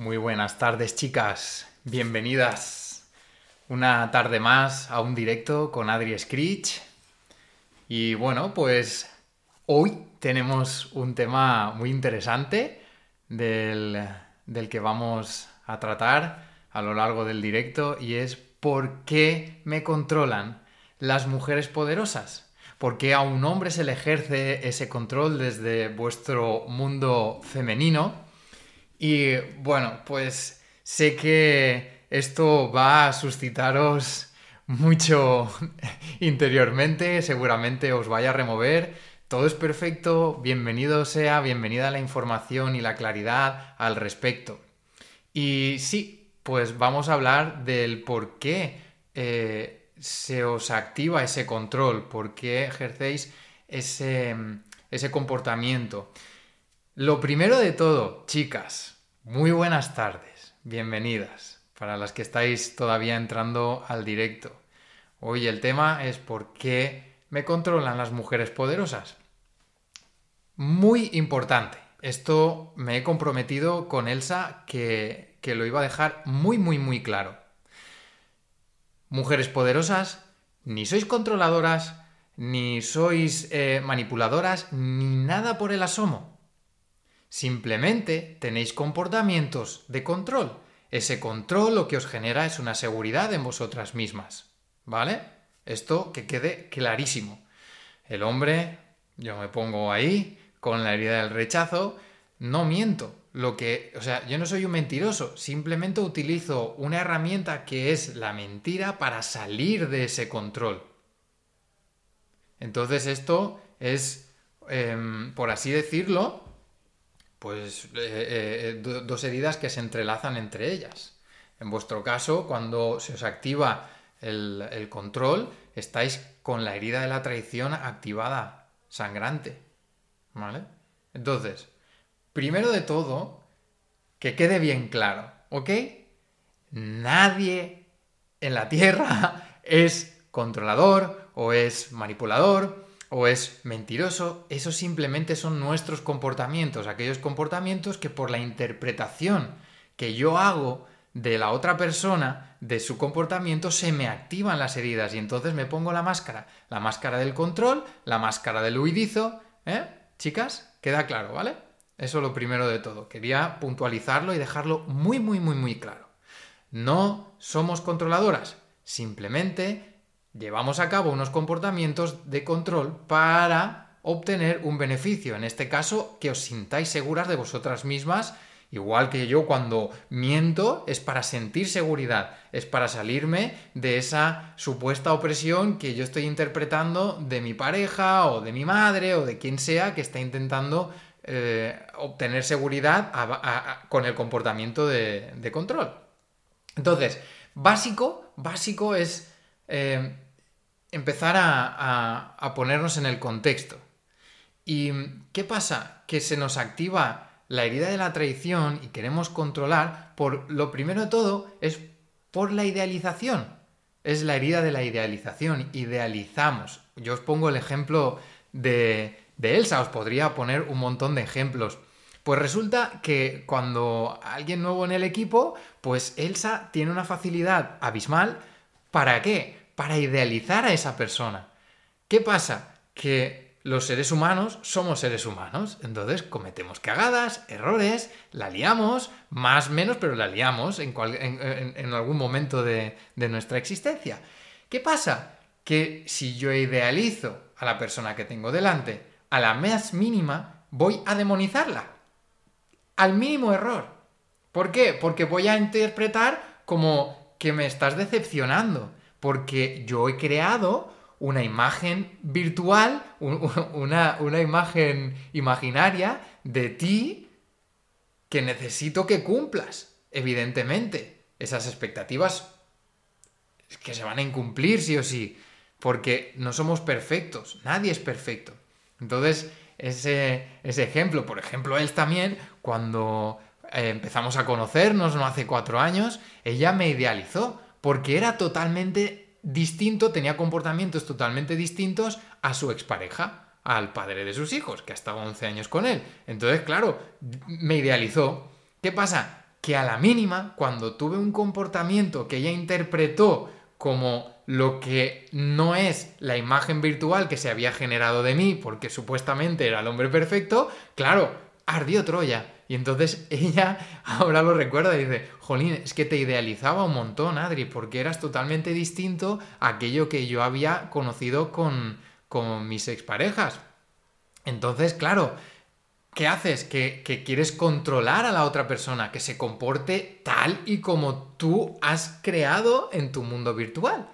Muy buenas tardes, chicas. Bienvenidas una tarde más a un directo con Adri Screech. Y bueno, pues hoy tenemos un tema muy interesante del, del que vamos a tratar a lo largo del directo y es ¿por qué me controlan las mujeres poderosas? ¿Por qué a un hombre se le ejerce ese control desde vuestro mundo femenino? Y bueno, pues sé que esto va a suscitaros mucho interiormente, seguramente os vaya a remover. Todo es perfecto, bienvenido sea, bienvenida la información y la claridad al respecto. Y sí, pues vamos a hablar del por qué eh, se os activa ese control, por qué ejercéis ese, ese comportamiento. Lo primero de todo, chicas, muy buenas tardes, bienvenidas, para las que estáis todavía entrando al directo. Hoy el tema es por qué me controlan las mujeres poderosas. Muy importante. Esto me he comprometido con Elsa que, que lo iba a dejar muy, muy, muy claro. Mujeres poderosas, ni sois controladoras, ni sois eh, manipuladoras, ni nada por el asomo. Simplemente tenéis comportamientos de control. Ese control lo que os genera es una seguridad en vosotras mismas. ¿Vale? Esto que quede clarísimo. El hombre, yo me pongo ahí, con la herida del rechazo, no miento. Lo que, o sea, yo no soy un mentiroso, simplemente utilizo una herramienta que es la mentira para salir de ese control. Entonces esto es, em, por así decirlo, pues eh, eh, dos heridas que se entrelazan entre ellas. En vuestro caso, cuando se os activa el, el control, estáis con la herida de la traición activada, sangrante. ¿Vale? Entonces, primero de todo, que quede bien claro, ¿ok? Nadie en la Tierra es controlador o es manipulador o es mentiroso, eso simplemente son nuestros comportamientos, aquellos comportamientos que por la interpretación que yo hago de la otra persona, de su comportamiento, se me activan las heridas y entonces me pongo la máscara, la máscara del control, la máscara del huidizo, ¿eh? Chicas, queda claro, ¿vale? Eso es lo primero de todo. Quería puntualizarlo y dejarlo muy, muy, muy, muy claro. No somos controladoras, simplemente llevamos a cabo unos comportamientos de control para obtener un beneficio. En este caso, que os sintáis seguras de vosotras mismas. Igual que yo cuando miento es para sentir seguridad, es para salirme de esa supuesta opresión que yo estoy interpretando de mi pareja o de mi madre o de quien sea que está intentando eh, obtener seguridad con el comportamiento de, control. Entonces, básico, básico es eh, empezar a, ponernos en el contexto. ¿Y qué pasa? Que se nos activa la herida de la traición y queremos controlar por, lo primero de todo, es por la idealización. Es la herida de la idealización. Idealizamos. Yo os pongo el ejemplo de, de Elsa, os podría poner un montón de ejemplos. Pues resulta que cuando alguien nuevo en el equipo, pues Elsa tiene una facilidad abismal. ¿Para qué? Para idealizar a esa persona. ¿Qué pasa? Que los seres humanos somos seres humanos, entonces cometemos cagadas, errores, la liamos, más menos, pero la liamos en, algún momento de, de nuestra existencia. ¿Qué pasa? Que si yo idealizo a la persona que tengo delante, a la más mínima, voy a demonizarla. Al mínimo error. ¿Por qué? Porque voy a interpretar como que me estás decepcionando porque yo he creado una imagen virtual, una, imagen imaginaria de ti que necesito que cumplas, evidentemente. Esas expectativas que se van a incumplir sí o sí, porque no somos perfectos, nadie es perfecto. Entonces, ese, ese ejemplo, por ejemplo, él también, cuando eh, empezamos a conocernos, no hace cuatro años, ella me idealizó porque era totalmente distinto, tenía comportamientos totalmente distintos a su expareja, al padre de sus hijos, que ha estado 11 años con él. Entonces, claro, me idealizó. ¿Qué pasa? que a la mínima, cuando tuve un comportamiento que ella interpretó como lo que no es la imagen virtual que se había generado de mí, porque supuestamente era el hombre perfecto, claro, ardió Troya. Y entonces ella ahora lo recuerda y dice, Jolín, es que te idealizaba un montón, Adri, porque eras totalmente distinto a aquello que yo había conocido con, con mis exparejas. Entonces, claro, ¿qué haces? Que, quieres controlar a la otra persona, que se comporte tal y como tú has creado en tu mundo virtual.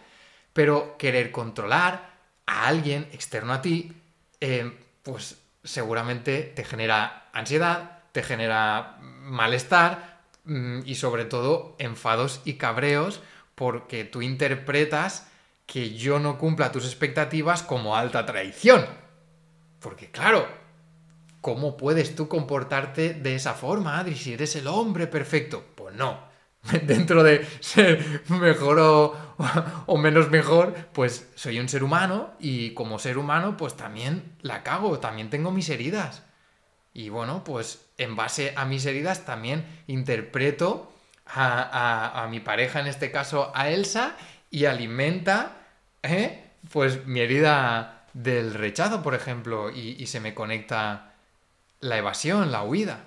Pero querer controlar a alguien externo a ti, eh, pues seguramente te genera ansiedad, te genera malestar mm, y sobre todo enfados y cabreos porque tú interpretas que yo no cumpla tus expectativas como alta traición. Porque claro, ¿cómo puedes tú comportarte de esa forma, Adri, si eres el hombre perfecto? Pues no. dentro de ser mejor o, menos mejor, pues soy un ser humano y como ser humano pues también la cago, también tengo mis heridas. Y bueno, pues en base a mis heridas también interpreto a, mi pareja, en este caso a Elsa, y alimenta ¿eh? pues mi herida del rechazo, por ejemplo, y, se me conecta la evasión, la huida.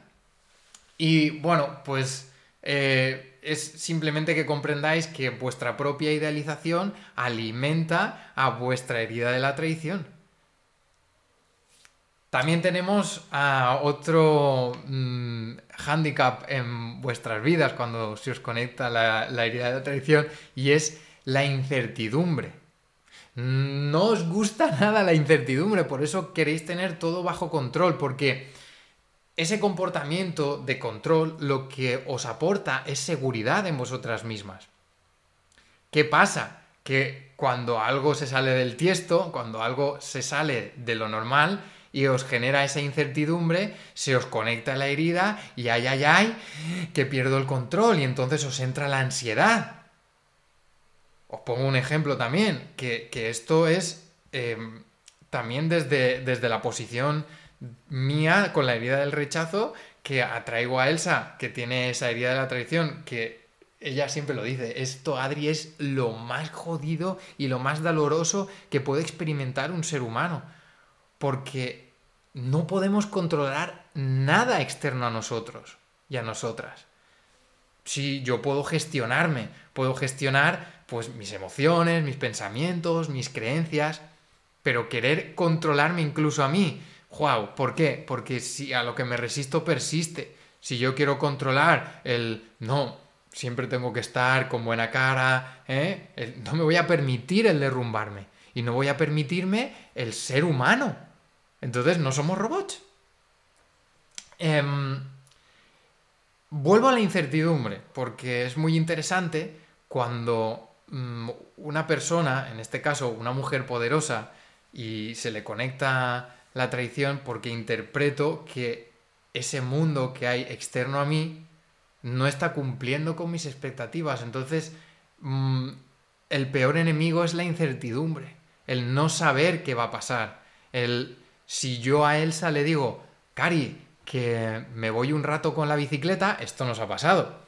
Y bueno, pues eh, es simplemente que comprendáis que vuestra propia idealización alimenta a vuestra herida de la traición. También tenemos otro mm, hándicap en vuestras vidas cuando se os conecta la, la herida de la traición y es la incertidumbre. No os gusta nada la incertidumbre, por eso queréis tener todo bajo control, porque ese comportamiento de control lo que os aporta es seguridad en vosotras mismas. ¿Qué pasa? Que cuando algo se sale del tiesto, cuando algo se sale de lo normal y os genera esa incertidumbre, se os conecta la herida y ay, ay, ay, que pierdo el control y entonces os entra la ansiedad. Os pongo un ejemplo también, que, esto es eh, también desde, desde la posición mía con la herida del rechazo que atraigo a Elsa, que tiene esa herida de la traición, que ella siempre lo dice, esto Adri es lo más jodido y lo más doloroso que puede experimentar un ser humano, porque no podemos controlar nada externo a nosotros y a nosotras. Si yo puedo gestionarme, puedo gestionar pues mis emociones, mis pensamientos, mis creencias, pero querer controlarme incluso a mí, Wow, ¿por qué? Porque si a lo que me resisto persiste. Si yo quiero controlar el no, siempre tengo que estar con buena cara, ¿eh? no me voy a permitir el derrumbarme y no voy a permitirme el ser humano. Entonces no somos robots. Em, vuelvo a la incertidumbre, porque es muy interesante cuando mm, una persona, en este caso una mujer poderosa, y se le conecta la traición porque interpreto que ese mundo que hay externo a mí no está cumpliendo con mis expectativas. Entonces, mm, el peor enemigo es la incertidumbre, el no saber qué va a pasar. El si yo a Elsa le digo, Cari, que me voy un rato con la bicicleta, esto nos ha pasado.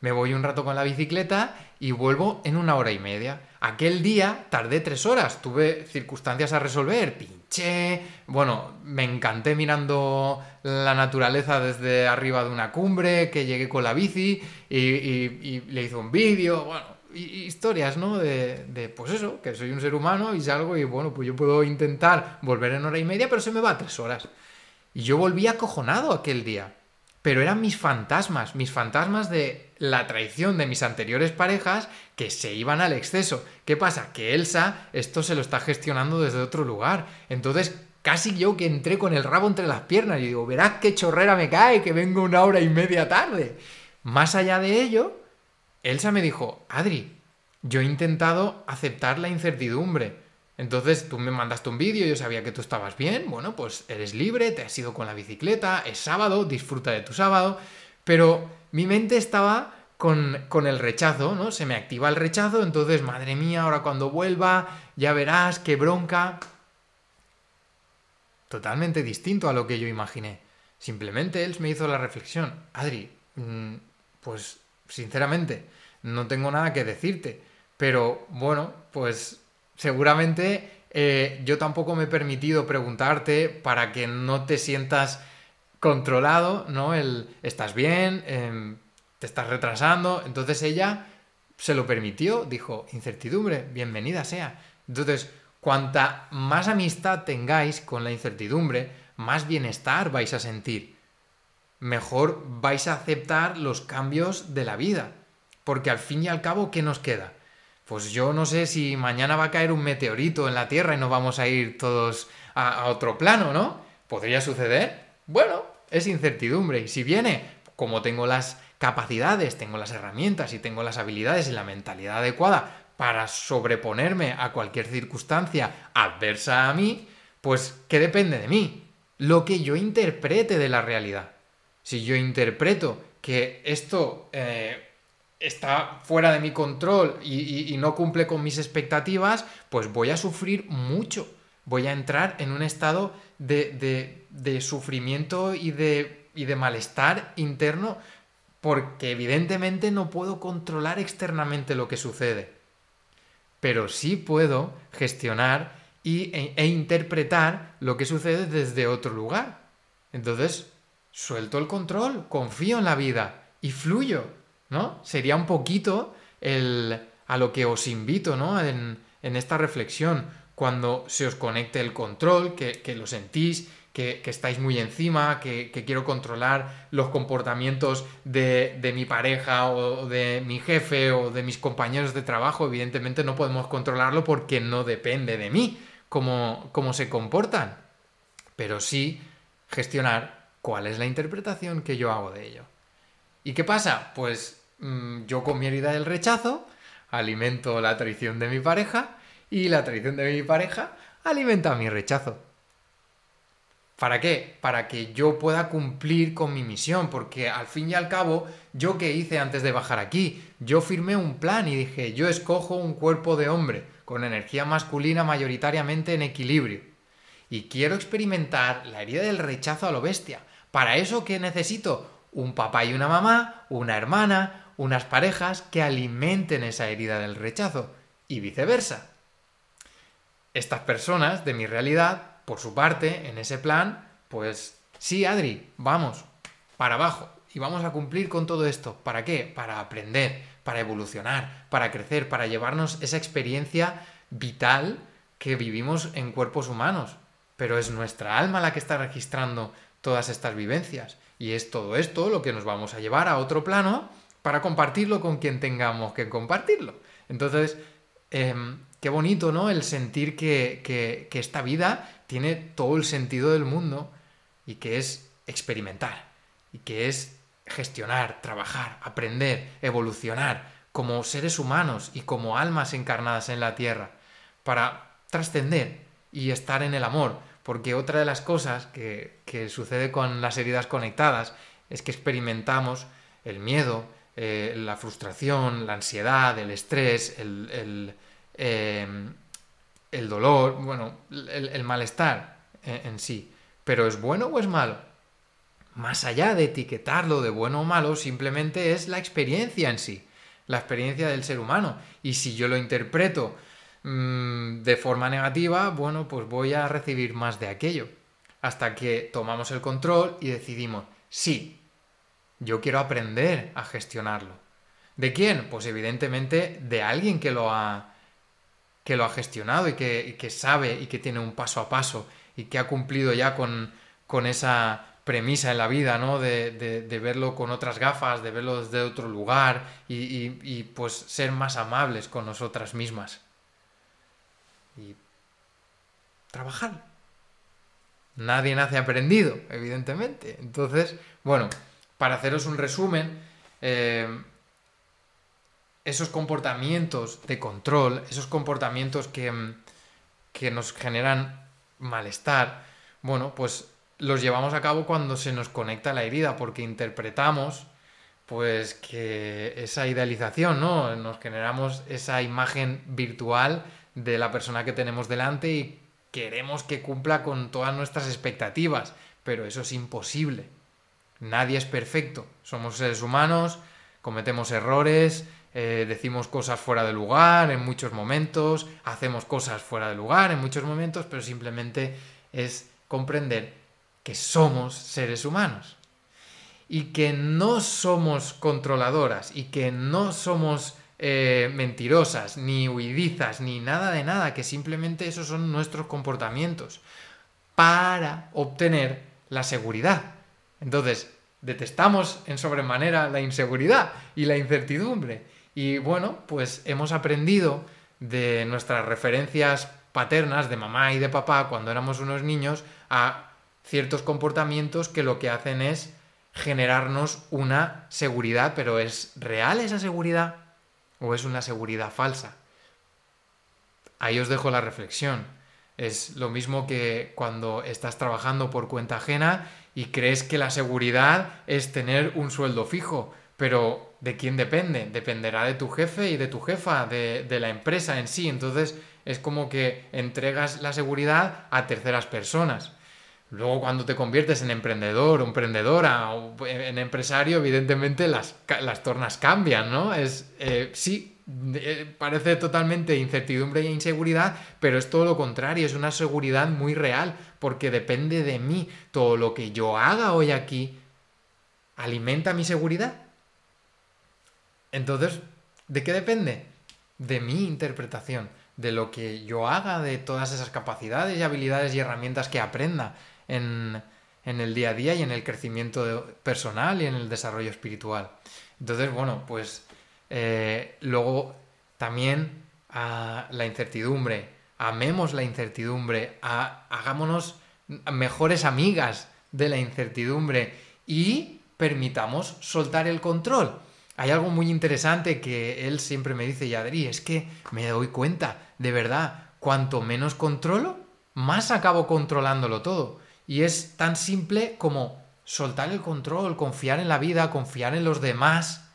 Me voy un rato con la bicicleta y vuelvo en una hora y media. Aquel día tardé tres horas, tuve circunstancias a resolver, pinché, bueno, me encanté mirando la naturaleza desde arriba de una cumbre, que llegué con la bici y, le hice un vídeo, bueno, historias, ¿no? De, de, pues eso, que soy un ser humano y salgo y bueno, pues yo puedo intentar volver en hora y media, pero se me va a tres horas. Y yo volví acojonado aquel día. Pero eran mis fantasmas, mis fantasmas de la traición de mis anteriores parejas que se iban al exceso. ¿Qué pasa? Que Elsa esto se lo está gestionando desde otro lugar. Entonces, casi yo que entré con el rabo entre las piernas y digo, verás qué chorrera me cae, que vengo una hora y media tarde. Más allá de ello, Elsa me dijo, Adri, yo he intentado aceptar la incertidumbre. Entonces tú me mandaste un vídeo, yo sabía que tú estabas bien, bueno, pues eres libre, te has ido con la bicicleta, es sábado, disfruta de tu sábado, pero mi mente estaba con, el rechazo, ¿no? Se me activa el rechazo, entonces, madre mía, ahora cuando vuelva, ya verás qué bronca. Totalmente distinto a lo que yo imaginé. Simplemente él me hizo la reflexión, Adri, mm, Pues, sinceramente, no tengo nada que decirte. Pero, bueno, pues seguramente eh, yo tampoco me he permitido preguntarte para que no te sientas controlado, ¿no? El, ¿estás bien? Em, ¿Te estás retrasando? Entonces ella se lo permitió, dijo, incertidumbre, bienvenida sea. Entonces, cuanta más amistad tengáis con la incertidumbre, más bienestar vais a sentir. Mejor vais a aceptar los cambios de la vida. Porque al fin y al cabo, ¿qué nos queda? Pues yo no sé si mañana va a caer un meteorito en la Tierra y nos vamos a ir todos a, otro plano, ¿no? ¿Podría suceder? Bueno, es incertidumbre. Y si viene, como tengo las capacidades, tengo las herramientas y tengo las habilidades y la mentalidad adecuada para sobreponerme a cualquier circunstancia adversa a mí, pues ¿qué depende de mí? Lo que yo interprete de la realidad. Si yo interpreto que esto eh, está fuera de mi control y, no cumple con mis expectativas, pues voy a sufrir mucho. Voy a entrar en un estado de, de, sufrimiento y de, y de malestar interno porque evidentemente no puedo controlar externamente lo que sucede. Pero sí puedo gestionar y, e, e interpretar lo que sucede desde otro lugar. Entonces, suelto el control, confío en la vida y fluyo. ¿No? Sería un poquito el, a lo que os invito, ¿no? En, esta reflexión, cuando se os conecte el control, que, lo sentís, que, estáis muy encima, que, quiero controlar los comportamientos de, de, mi pareja o de mi jefe o de mis compañeros de trabajo, evidentemente no podemos controlarlo porque no depende de mí cómo se comportan, pero sí gestionar cuál es la interpretación que yo hago de ello. ¿Y qué pasa? Pues mm, yo con mi herida del rechazo alimento la traición de mi pareja y la traición de mi pareja alimenta mi rechazo. ¿Para qué? Para que yo pueda cumplir con mi misión, porque al fin y al cabo, yo qué hice antes de bajar aquí, yo firmé un plan y dije, yo escojo un cuerpo de hombre, con energía masculina mayoritariamente en equilibrio. Y quiero experimentar la herida del rechazo a lo bestia. ¿Para eso qué necesito? Un papá y una mamá, una hermana, unas parejas que alimenten esa herida del rechazo y viceversa. Estas personas de mi realidad, por su parte, en ese plan, pues sí, Adri, vamos, para abajo, y vamos a cumplir con todo esto. ¿Para qué? Para aprender, para evolucionar, para crecer, para llevarnos esa experiencia vital que vivimos en cuerpos humanos. Pero es nuestra alma la que está registrando todas estas vivencias. Y es todo esto lo que nos vamos a llevar a otro plano para compartirlo con quien tengamos que compartirlo. Entonces, em, qué bonito, ¿no? El sentir que, que esta vida tiene todo el sentido del mundo y que es experimentar y que es gestionar, trabajar, aprender, evolucionar como seres humanos y como almas encarnadas en la tierra para trascender y estar en el amor, porque otra de las cosas que, sucede con las heridas conectadas es que experimentamos el miedo, eh, la frustración, la ansiedad, el estrés, el, em, dolor, bueno, el, malestar en, sí. Pero ¿es bueno o es malo? Más allá de etiquetarlo de bueno o malo, simplemente es la experiencia en sí, la experiencia del ser humano. Y si yo lo interpreto Mm, de forma negativa, bueno, pues voy a recibir más de aquello. Hasta que tomamos el control y decidimos, sí, yo quiero aprender a gestionarlo. ¿De quién? Pues evidentemente de alguien que lo ha, que lo ha gestionado y que, sabe y que tiene un paso a paso y que ha cumplido ya con, con esa premisa en la vida, ¿no? De, de, verlo con otras gafas, de verlo desde otro lugar y, y pues ser más amables con nosotras mismas y trabajar. Nadie nace aprendido, evidentemente. Entonces, bueno, para haceros un resumen, eh, esos comportamientos de control, esos comportamientos que, que nos generan malestar, bueno, pues los llevamos a cabo cuando se nos conecta la herida, porque interpretamos pues que esa idealización, ¿no? Nos generamos esa imagen virtual de la persona que tenemos delante y queremos que cumpla con todas nuestras expectativas, pero eso es imposible. Nadie es perfecto. Somos seres humanos cometemos errores, eh, decimos cosas fuera de lugar en muchos momentos, hacemos cosas fuera de lugar en muchos momentos, pero simplemente es comprender que somos seres humanos y que no somos controladoras y que no somos eh, mentirosas, ni huidizas, ni nada de nada, que simplemente esos son nuestros comportamientos para obtener la seguridad. Entonces, detestamos en sobremanera la inseguridad y la incertidumbre. Y bueno, pues hemos aprendido de nuestras referencias paternas, de mamá y de papá, cuando éramos unos niños, a ciertos comportamientos que lo que hacen es generarnos una seguridad, pero ¿es real esa seguridad o es una seguridad falsa? Ahí os dejo la reflexión. Es lo mismo que cuando estás trabajando por cuenta ajena y crees que la seguridad es tener un sueldo fijo, pero ¿de quién depende? Dependerá de tu jefe y de tu jefa, de, la empresa en sí. Entonces es como que entregas la seguridad a terceras personas. Luego cuando te conviertes en emprendedor o emprendedora o en empresario, evidentemente las, las tornas cambian, ¿no? Es, eh, sí, eh, parece totalmente incertidumbre e inseguridad, pero es todo lo contrario, es una seguridad muy real, porque depende de mí. Todo lo que yo haga hoy aquí alimenta mi seguridad. Entonces, ¿de qué depende? De mi interpretación, de lo que yo haga, de todas esas capacidades y habilidades y herramientas que aprenda en, el día a día y en el crecimiento personal y en el desarrollo espiritual. Entonces, bueno, pues eh, luego también a la incertidumbre, amemos la incertidumbre, hagámonos mejores amigas de la incertidumbre y permitamos soltar el control. Hay algo muy interesante que él siempre me dice, Yadri, es que me doy cuenta, de verdad, cuanto menos controlo, más acabo controlándolo todo. Y es tan simple como soltar el control, confiar en la vida, confiar en los demás,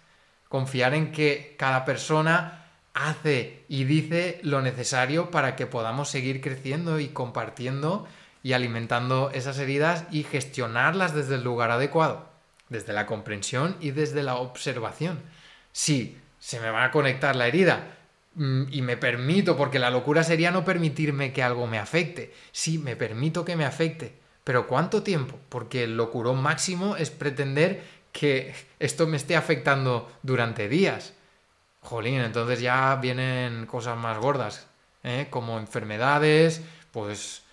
confiar en que cada persona hace y dice lo necesario para que podamos seguir creciendo y compartiendo y alimentando esas heridas y gestionarlas desde el lugar adecuado, desde la comprensión y desde la observación. Si se me va a conectar la herida mm, y me permito, porque la locura sería no permitirme que algo me afecte, si me permito que me afecte, pero ¿cuánto tiempo? Porque el locurón máximo es pretender que esto me esté afectando durante días. Jolín, entonces ya vienen cosas más gordas, ¿eh? como enfermedades, pues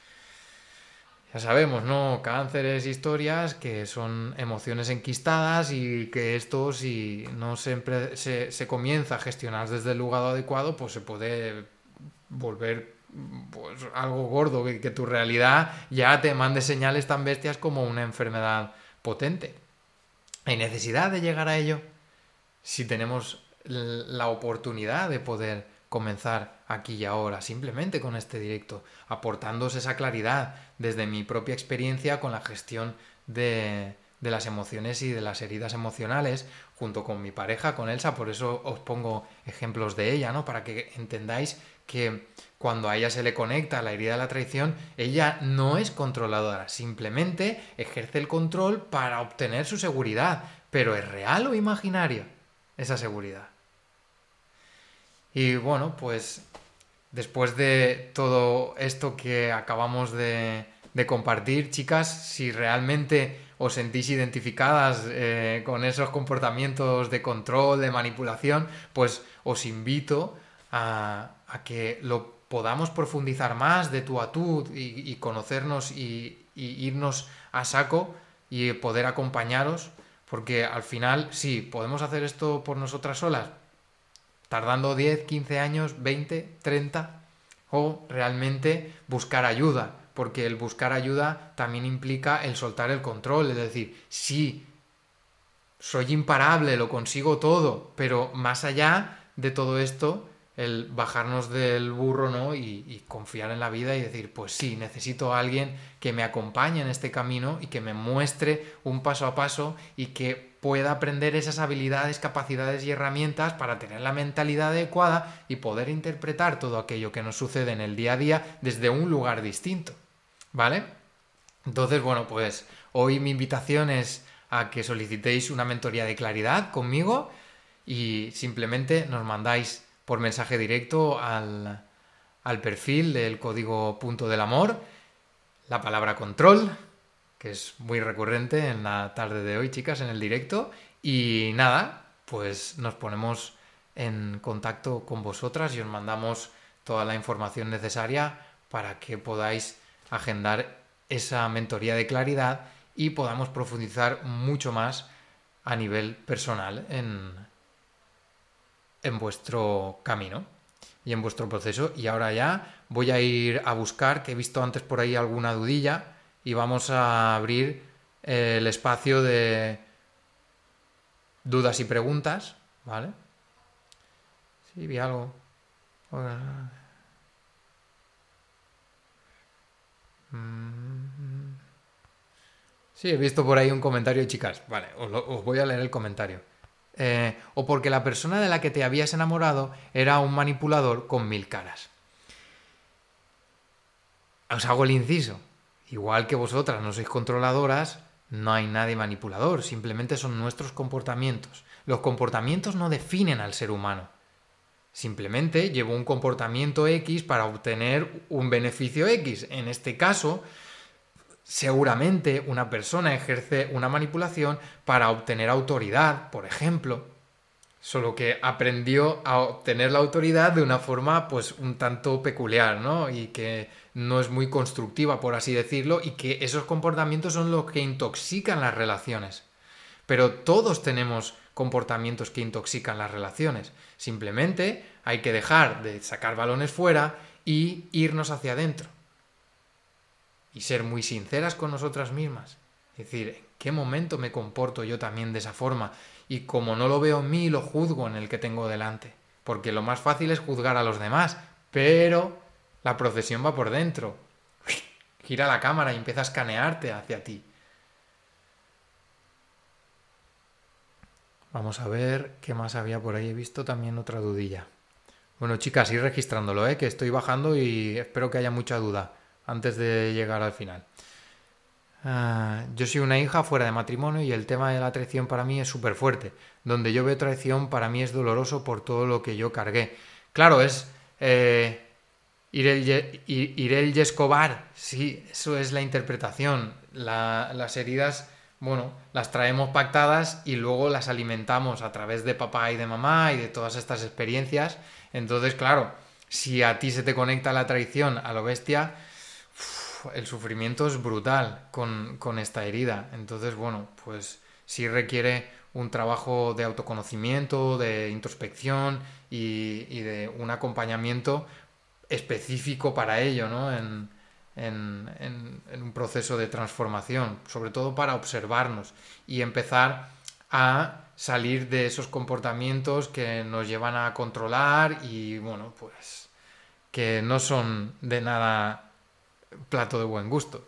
ya sabemos, ¿no? Cánceres, historias que son emociones enquistadas y que esto si no siempre se comienza a gestionar desde el lugar adecuado, pues se puede volver pues, algo gordo, que, tu realidad ya te mande señales tan bestias como una enfermedad potente. ¿Hay necesidad de llegar a ello? Si tenemos la oportunidad de poder comenzar aquí y ahora, simplemente con este directo, aportándoos esa claridad desde mi propia experiencia con la gestión de, de las emociones y de las heridas emocionales, junto con mi pareja, con Elsa, por eso os pongo ejemplos de ella, ¿no? Para que entendáis que cuando a ella se le conecta la herida de la traición, ella no es controladora, simplemente ejerce el control para obtener su seguridad. Pero ¿es real o imaginaria esa seguridad? Y bueno, pues después de todo esto que acabamos de, compartir, chicas, si realmente os sentís identificadas eh, con esos comportamientos de control, de manipulación, pues os invito a, que lo podamos profundizar más de tú a y, conocernos y, irnos a saco y poder acompañaros, porque al final sí, podemos hacer esto por nosotras solas, tardando 10, 15 años, 20, 30, o realmente buscar ayuda, porque el buscar ayuda también implica el soltar el control, es decir, sí, soy imparable, lo consigo todo, pero más allá de todo esto, el bajarnos del burro, ¿no? Y, confiar en la vida y decir, pues sí, necesito a alguien que me acompañe en este camino y que me muestre un paso a paso y que pueda aprender esas habilidades, capacidades y herramientas para tener la mentalidad adecuada y poder interpretar todo aquello que nos sucede en el día a día desde un lugar distinto. ¿Vale? Entonces, bueno, pues hoy mi invitación es a que solicitéis una mentoría de claridad conmigo y simplemente nos mandáis por mensaje directo al, al perfil del código punto del amor la palabra control, que es muy recurrente en la tarde de hoy, chicas, en el directo. Y nada, pues nos ponemos en contacto con vosotras y os mandamos toda la información necesaria para que podáis agendar esa mentoría de claridad y podamos profundizar mucho más a nivel personal en, en vuestro camino y en vuestro proceso. Y ahora ya voy a ir a buscar, que he visto antes por ahí alguna dudilla, y vamos a abrir el espacio de dudas y preguntas, ¿vale? Sí, vi algo. Mm. Sí, he visto por ahí un comentario, chicas. Vale, os voy a leer el comentario. Eh, o porque la persona de la que te habías enamorado era un manipulador con mil caras. Os hago el inciso. Igual que vosotras no sois controladoras, no hay nadie manipulador, simplemente son nuestros comportamientos. Los comportamientos no definen al ser humano. Simplemente llevo un comportamiento X para obtener un beneficio X. En este caso, Seguramente una persona ejerce una manipulación para obtener autoridad, por ejemplo, solo que aprendió a obtener la autoridad de una forma pues un tanto peculiar, ¿no? Y que no es muy constructiva, por así decirlo, y que esos comportamientos son los que intoxican las relaciones. Pero todos tenemos comportamientos que intoxican las relaciones. Simplemente hay que dejar de sacar balones fuera y irnos hacia adentro y ser muy sinceras con nosotras mismas. Es decir, ¿en qué momento me comporto yo también de esa forma? Y como no lo veo en mí, lo juzgo en el que tengo delante. Porque lo más fácil es juzgar a los demás, pero la procesión va por dentro. Gira la cámara y empieza a escanearte hacia ti. Vamos a ver qué más había por ahí. He visto también otra dudilla. Bueno, chicas, ir registrándolo, ¿eh? que estoy bajando y espero que haya mucha duda antes de llegar al final. Ah, yo soy una hija fuera de matrimonio y el tema de la traición para mí es súper fuerte. Donde yo veo traición para mí es doloroso por todo lo que yo cargué. Claro, es eh, Irel, y Escobar. Sí, eso es la interpretación. las heridas, bueno, las traemos pactadas y luego las alimentamos a través de papá y de mamá y de todas estas experiencias. Entonces, claro, si a ti se te conecta la traición a lo bestia, el sufrimiento es brutal con, esta herida. Entonces, bueno, pues sí requiere un trabajo de autoconocimiento, de introspección y, de un acompañamiento específico para ello, ¿no? En, un proceso de transformación, sobre todo para observarnos y empezar a salir de esos comportamientos que nos llevan a controlar y, bueno, pues que no son de nada plato de buen gusto.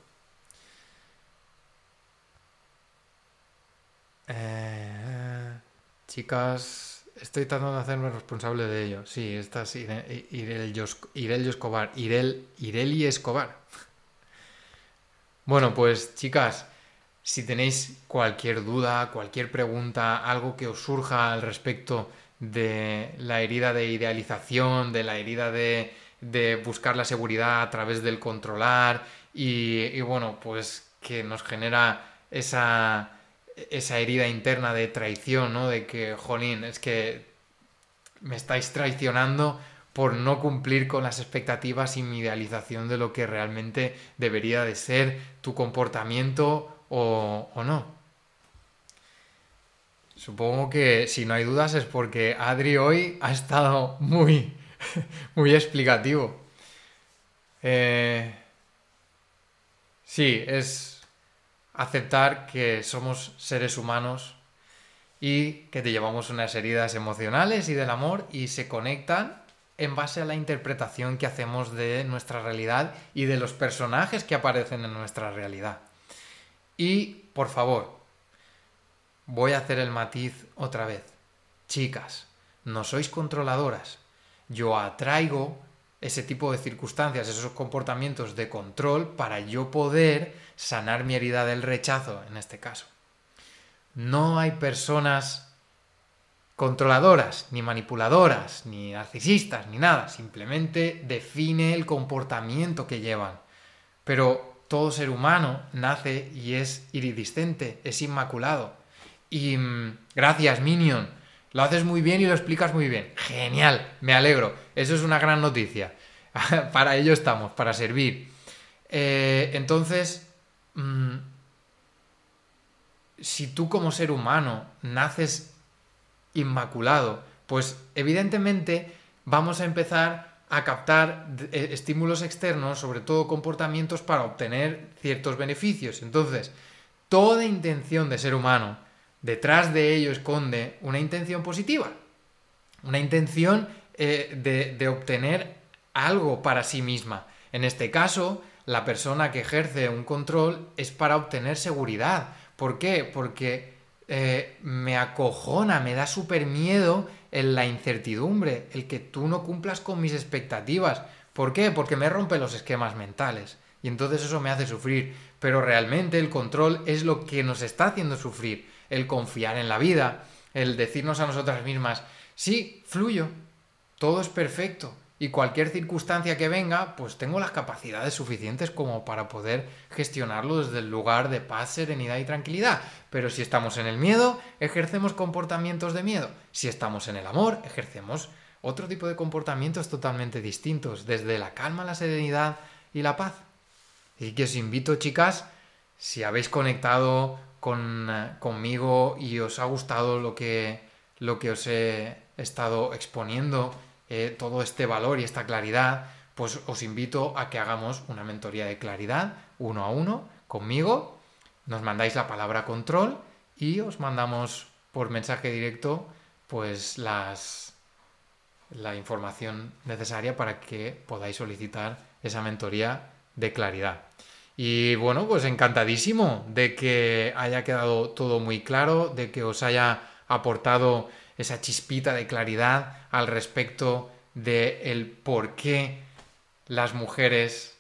Eh, chicas, estoy tratando de hacerme responsable de ello. Sí, esta es Irel, Escobar. Irel, Ireli Escobar. Bueno, pues chicas, si tenéis cualquier duda, cualquier pregunta, algo que os surja al respecto de la herida de idealización, de la herida de de buscar la seguridad a través del controlar y, bueno, pues que nos genera esa, esa herida interna de traición, ¿no? De que, jolín, es que me estáis traicionando por no cumplir con las expectativas y mi idealización de lo que realmente debería de ser tu comportamiento o, o no. Supongo que si no hay dudas es porque Adri hoy ha estado muy, muy explicativo. Eh, sí, es aceptar que somos seres humanos y que te llevamos unas heridas emocionales y del amor y se conectan en base a la interpretación que hacemos de nuestra realidad y de los personajes que aparecen en nuestra realidad. Y, por favor, voy a hacer el matiz otra vez. Chicas, no sois controladoras, yo atraigo ese tipo de circunstancias, esos comportamientos de control para yo poder sanar mi herida del rechazo en este caso. No hay personas controladoras, ni manipuladoras, ni narcisistas, ni nada. Simplemente define el comportamiento que llevan. Pero todo ser humano nace y es iridiscente, es inmaculado. Y mm, gracias, Minion. Lo haces muy bien y lo explicas muy bien. Genial, me alegro. Eso es una gran noticia. para ello estamos, para servir. Eh, entonces, mm, si tú como ser humano naces inmaculado, pues evidentemente vamos a empezar a captar eh, estímulos externos, sobre todo comportamientos, para obtener ciertos beneficios. Entonces, toda intención de ser humano, detrás de ello esconde una intención positiva, una intención eh, de, obtener algo para sí misma. En este caso, la persona que ejerce un control es para obtener seguridad. ¿Por qué? Porque eh, me acojona, me da súper miedo en la incertidumbre, el que tú no cumplas con mis expectativas. ¿Por qué? Porque me rompe los esquemas mentales. Y entonces eso me hace sufrir. Pero realmente el control es lo que nos está haciendo sufrir. El confiar en la vida, el decirnos a nosotras mismas, sí, fluyo, todo es perfecto, y cualquier circunstancia que venga, pues tengo las capacidades suficientes como para poder gestionarlo desde el lugar de paz, serenidad y tranquilidad. Pero si estamos en el miedo, ejercemos comportamientos de miedo. Si estamos en el amor, ejercemos otro tipo de comportamientos totalmente distintos, desde la calma, la serenidad y la paz. Y que os invito, chicas, si habéis conectado con, eh, conmigo y os ha gustado lo que, lo que os he estado exponiendo, eh, todo este valor y esta claridad, pues os invito a que hagamos una mentoría de claridad uno a uno conmigo. Nos mandáis la palabra control y os mandamos por mensaje directo pues las la información necesaria para que podáis solicitar esa mentoría de claridad. Y bueno, pues encantadísimo de que haya quedado todo muy claro, de que os haya aportado esa chispita de claridad al respecto de el por qué las mujeres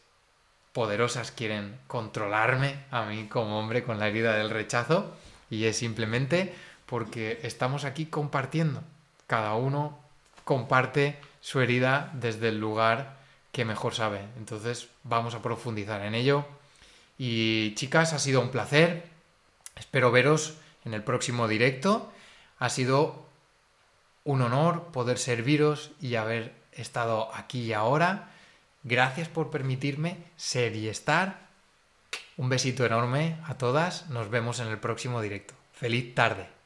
poderosas quieren controlarme a mí como hombre con la herida del rechazo y es simplemente porque estamos aquí compartiendo. Cada uno comparte su herida desde el lugar que mejor sabe. Entonces vamos a profundizar en ello. Y chicas, ha sido un placer. Espero veros en el próximo directo. Ha sido un honor poder serviros y haber estado aquí y ahora. Gracias por permitirme ser y estar. Un besito enorme a todas. Nos vemos en el próximo directo. Feliz tarde.